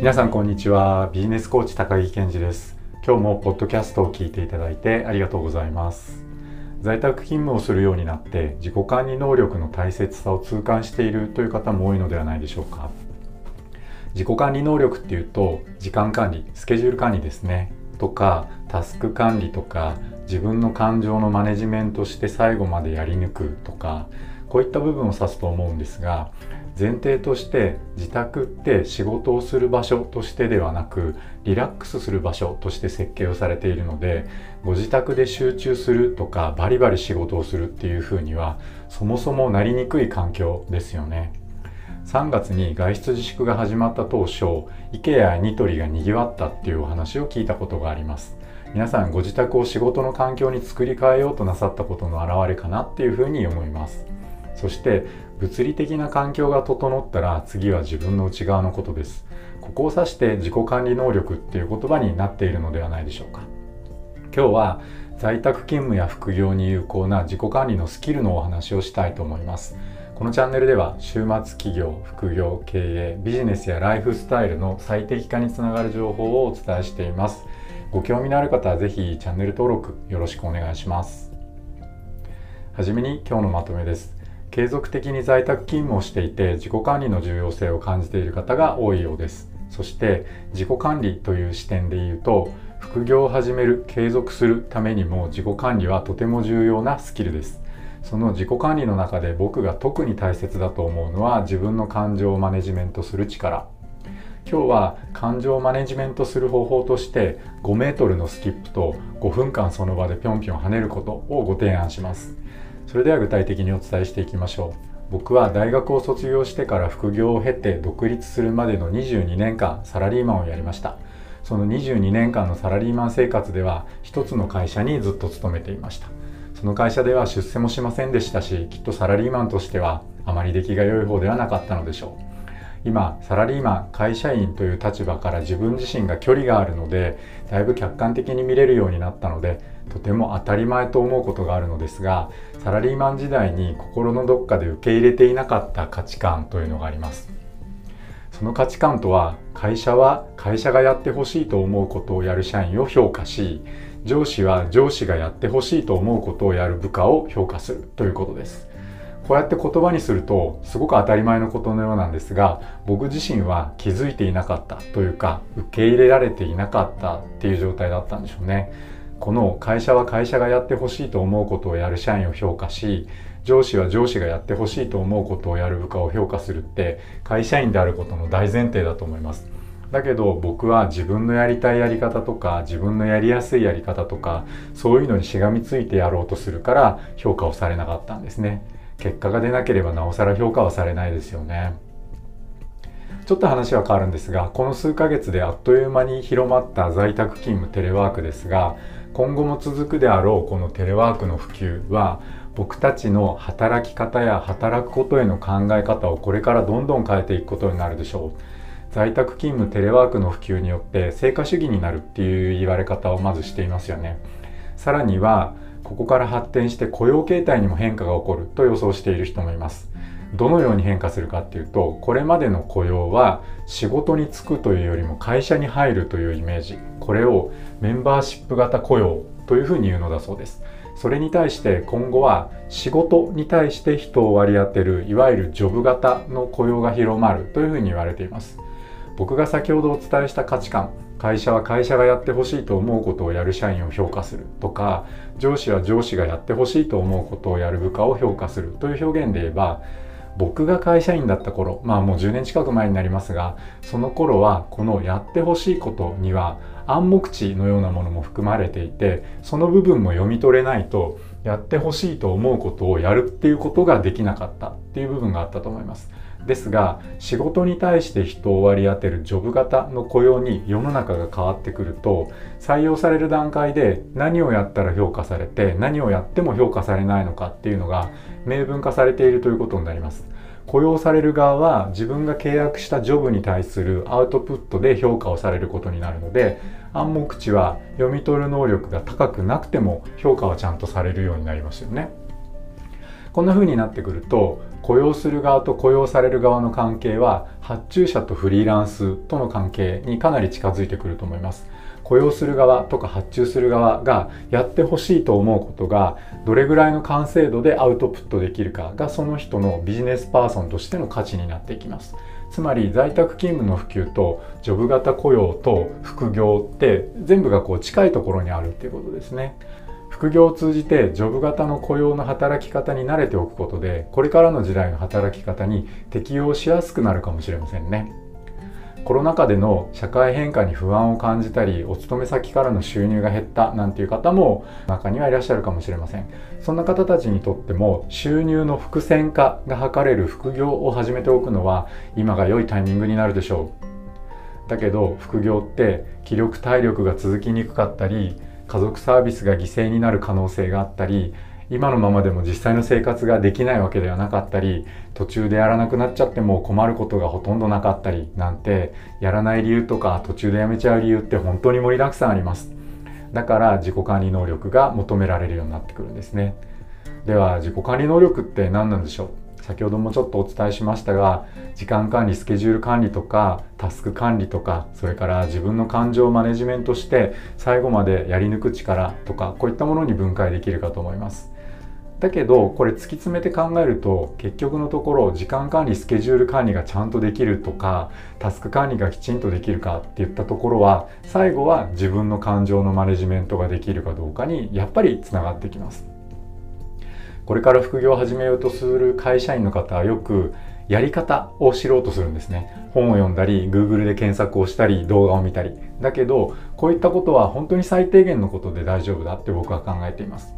皆さんこんにちは。ビジネスコーチ高木健二です。今日もポッドキャストを聞いていただいてありがとうございます。在宅勤務をするようになって自己管理能力の大切さを痛感しているという方も多いのではないでしょうか。自己管理能力っていうと時間管理スケジュール管理ですね。とかタスク管理とか自分の感情のマネジメントして最後までやり抜くとかこういった部分を指すと思うんですが前提として自宅って仕事をする場所としてではなくリラックスする場所として設計をされているのでご自宅で集中するとかバリバリ仕事をするっていうふうにはそもそもなりにくい環境ですよね。3月に外出自粛が始まった当初 IKEA やニトリがにぎわったっていうお話を聞いたことがあります皆さんご自宅を仕事の環境に作り変えようとなさったことの表れかなっていうふうに思いますそして物理的な環境が整ったら次は自分の内側のことです。ここを指して自己管理能力っていう言葉になっているのではないでしょうか。今日は在宅勤務や副業に有効な自己管理のスキルのお話をしたいと思います。このチャンネルでは週末企業副業経営ビジネスやライフスタイルの最適化につながる情報をお伝えしています。ご興味のある方は是非チャンネル登録よろしくお願いします。はじめに今日のまとめです。継続的に在宅勤務をしていて自己管理の重要性を感じている方が多いようです。そして自己管理という視点で言うと副業を始める継続するためにも自己管理はとても重要なスキルです。その自己管理の中で僕が特に大切だと思うのは自分の感情をマネジメントする力。今日は感情をマネジメントする方法として5メートルのスキップと5分間その場でぴょんぴょん跳ねることをご提案します。それでは具体的にお伝えしていきましょう。僕は大学を卒業してから副業を経て独立するまでの22年間サラリーマンをやりました。その22年間のサラリーマン生活では一つの会社にずっと勤めていました。その会社では出世もしませんでしたしきっとサラリーマンとしてはあまり出来が良い方ではなかったのでしょう。今サラリーマン会社員という立場から自分自身が距離があるのでだいぶ客観的に見れるようになったのでとても当たり前と思うことがあるのですがサラリーマン時代に心のどっかで受け入れていなかった価値観というのがあります。その価値観とは会社は会社がやってほしいと思うことをやる社員を評価し上司は上司がやってほしいと思うことをやる部下を評価するということです。こうやって言葉にするとすごく当たり前のことのようなんですが僕自身は気づいていなかったというか受け入れられていなかったっていう状態だったんでしょうね。この会社は会社がやってほしいと思うことをやる社員を評価し上司は上司がやってほしいと思うことをやる部下を評価するって会社員であることの大前提だと思います。だけど僕は自分のやりたいやり方とか自分のやりやすいやり方とかそういうのにしがみついてやろうとするから評価をされなかったんですね。結果が出なければなおさら評価はされないですよね。ちょっと話は変わるんですがこの数ヶ月であっという間に広まった在宅勤務テレワークですが今後も続くであろうこのテレワークの普及は僕たちの働き方や働くことへの考え方をこれからどんどん変えていくことになるでしょう。在宅勤務テレワークの普及によって成果主義になるっていう言われ方をまずしていますよね。さらにはここから発展して雇用形態にも変化が起こると予想している人もいます。どのように変化するかっていうとこれまでの雇用は仕事に就くというよりも会社に入るというイメージ。これをメンバーシップ型雇用というふうに言うのだそうです。それに対して今後は仕事に対して人を割り当てるいわゆるジョブ型の雇用が広まるというふうに言われています。僕が先ほどお伝えした価値観会社は会社がやってほしいと思うことをやる社員を評価するとか上司は上司がやってほしいと思うことをやる部下を評価するという表現で言えば僕が会社員だった頃まあもう10年近く前になりますがその頃はこのやってほしいことには暗黙知のようなものも含まれていてその部分も読み取れないとやってほしいと思うことをやるっていうことができなかったっていう部分があったと思います。ですが仕事に対して人を割り当てるジョブ型の雇用に世の中が変わってくると採用される段階で何をやったら評価されて何をやっても評価されないのかっていうのが明文化されているということになります。雇用される側は自分が契約したジョブに対するアウトプットで評価をされることになるので暗黙知は読み取る能力が高くなくても評価はちゃんとされるようになりますよね。こんな風になってくると雇用する側と雇用される側の関係は発注者とフリーランスとの関係にかなり近づいてくると思います。雇用する側とか発注する側がやってほしいと思うことがどれぐらいの完成度でアウトプットできるかがその人のビジネスパーソンとしての価値になっていきます。つまり在宅勤務の普及とジョブ型雇用と副業って全部がこう近いところにあるっていうことですね。副業を通じてジョブ型の雇用の働き方に慣れておくことでこれからの時代の働き方に適応しやすくなるかもしれませんね。コロナ禍での社会変化に不安を感じたりお勤め先からの収入が減ったなんていう方も中にはいらっしゃるかもしれません。そんな方たちにとっても収入の伏線化が図れる副業を始めておくのは今が良いタイミングになるでしょう。だけど副業って気力体力が続きにくかったり家族サービスが犠牲になる可能性があったり今のままでも実際の生活ができないわけではなかったり途中でやらなくなっちゃっても困ることがほとんどなかったりなんてやらない理由とか途中でやめちゃう理由って本当に盛りだくさんあります。だから自己管理能力が求められるようになってくるんですね。では自己管理能力って何なんでしょう？先ほどもちょっとお伝えしましたが時間管理スケジュール管理とかタスク管理とかそれから自分の感情をマネジメントして最後までやり抜く力とかこういったものに分解できるかと思います。だけどこれ突き詰めて考えると結局のところ時間管理スケジュール管理がちゃんとできるとかタスク管理がきちんとできるかっていったところは最後は自分の感情のマネジメントができるかどうかにやっぱりつながってきます。これから副業を始めようとする会社員の方はよくやり方を知ろうとするんですね。本を読んだり Google で検索をしたり動画を見たり。だけどこういったことは本当に最低限のことで大丈夫だって僕は考えています。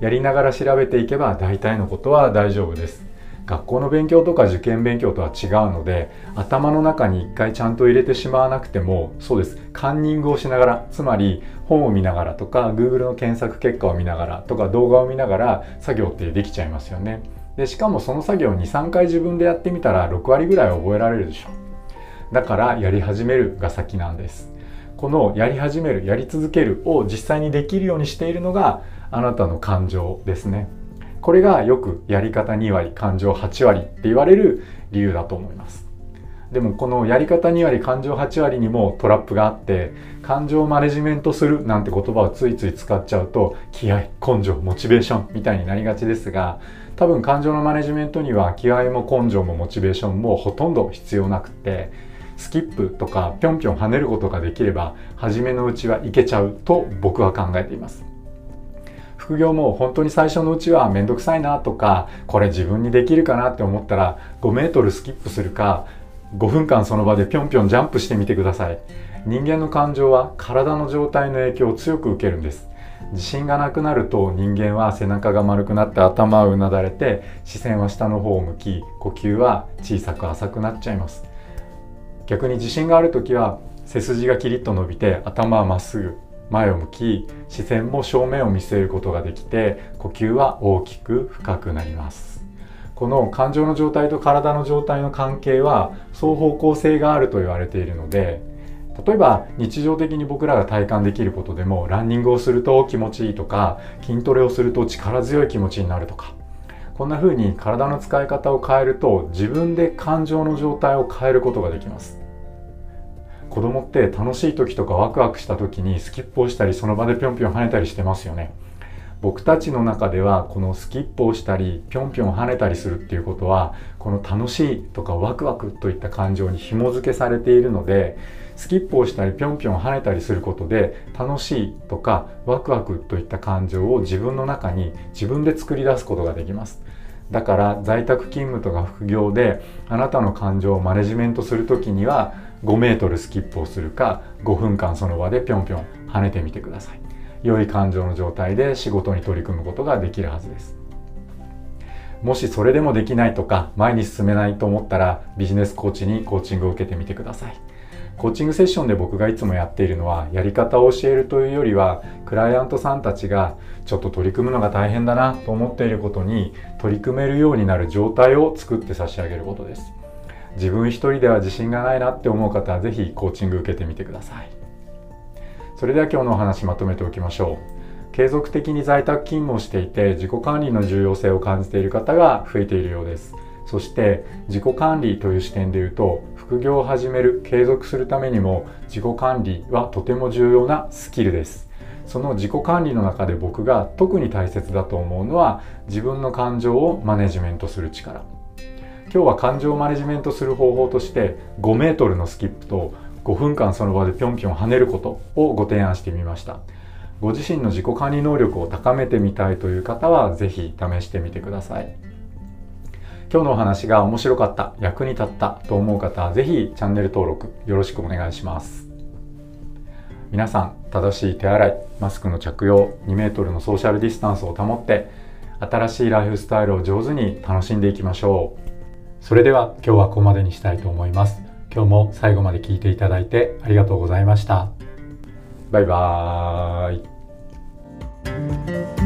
やりながら調べていけば大体のことは大丈夫です。学校の勉強とか受験勉強とは違うので頭の中に一回ちゃんと入れてしまわなくてもそうです。カンニングをしながらつまり本を見ながらとか Google の検索結果を見ながらとか動画を見ながら作業ってできちゃいますよね。でしかもその作業23回自分でやってみたら6割ぐらい覚えられるでしょ。だからやり始めるが先なんです。このやり始めるやり続けるを実際にできるようにしているのがあなたの感情ですね。これがよくやり方2割感情8割って言われる理由だと思います。でもこのやり方2割感情8割にもトラップがあって感情をマネジメントするなんて言葉をついつい使っちゃうと気合根性モチベーションみたいになりがちですが多分感情のマネジメントには気合も根性もモチベーションもほとんど必要なくてスキップとかぴょんぴょん跳ねることができれば初めのうちはいけちゃうと僕は考えています。副業も本当に最初のうちはめんどくさいなとかこれ自分にできるかなって思ったら5メートルスキップするか5分間その場でぴょんぴょんジャンプしてみてください。人間の感情は体の状態の影響を強く受けるんです。自信がなくなると人間は背中が丸くなって頭をうなだれて視線は下の方を向き呼吸は小さく浅くなっちゃいます。逆に自信がある時は背筋がキリッと伸びて頭はまっすぐ前を向き視線も正面を見据えることができて呼吸は大きく深くなります。この感情の状態と体の状態の関係は双方向性があると言われているので例えば日常的に僕らが体感できることでもランニングをすると気持ちいいとか筋トレをすると力強い気持ちになるとかこんな風に体の使い方を変えると自分で感情の状態を変えることができます。子供って楽しい時とかワクワクした時にスキップをしたりその場でぴょんぴょん跳ねたりしてますよね。僕たちの中ではこのスキップをしたりぴょんぴょん跳ねたりするっていうことはこの楽しいとかワクワクといった感情に紐付けされているのでスキップをしたりぴょんぴょん跳ねたりすることで楽しいとかワクワクといった感情を自分の中に自分で作り出すことができます。だから在宅勤務とか副業であなたの感情をマネジメントする時には5メートルスキップをするか5分間その場でぴょんぴょん跳ねてみてください。良い感情の状態で仕事に取り組むことができるはずです。もしそれでもできないとか前に進めないと思ったらビジネスコーチにコーチングを受けてみてください。コーチングセッションで僕がいつもやっているのはやり方を教えるというよりはクライアントさんたちがちょっと取り組むのが大変だなと思っていることに取り組めるようになる状態を作って差し上げることです。自分一人では自信がないなって思う方は是非コーチング受けてみてください。それでは今日のお話まとめておきましょう。継続的に在宅勤務をしていて自己管理の重要性を感じている方が増えているようです。そして自己管理という視点で言うと副業を始める継続するためにも自己管理はとても重要なスキルです。その自己管理の中で僕が特に大切だと思うのは自分の感情をマネジメントする力。今日は感情をマネジメントする方法として5メートルのスキップと5分間その場でぴょんぴょん跳ねることをご提案してみました。ご自身の自己管理能力を高めてみたいという方は是非試してみてください。今日のお話が面白かった役に立ったと思う方は是非チャンネル登録よろしくお願いします。皆さん正しい手洗いマスクの着用2メートルのソーシャルディスタンスを保って新しいライフスタイルを上手に楽しんでいきましょう。それでは今日はここまでにしたいと思います。今日も最後まで聞いていただいてありがとうございました。バイバーイ。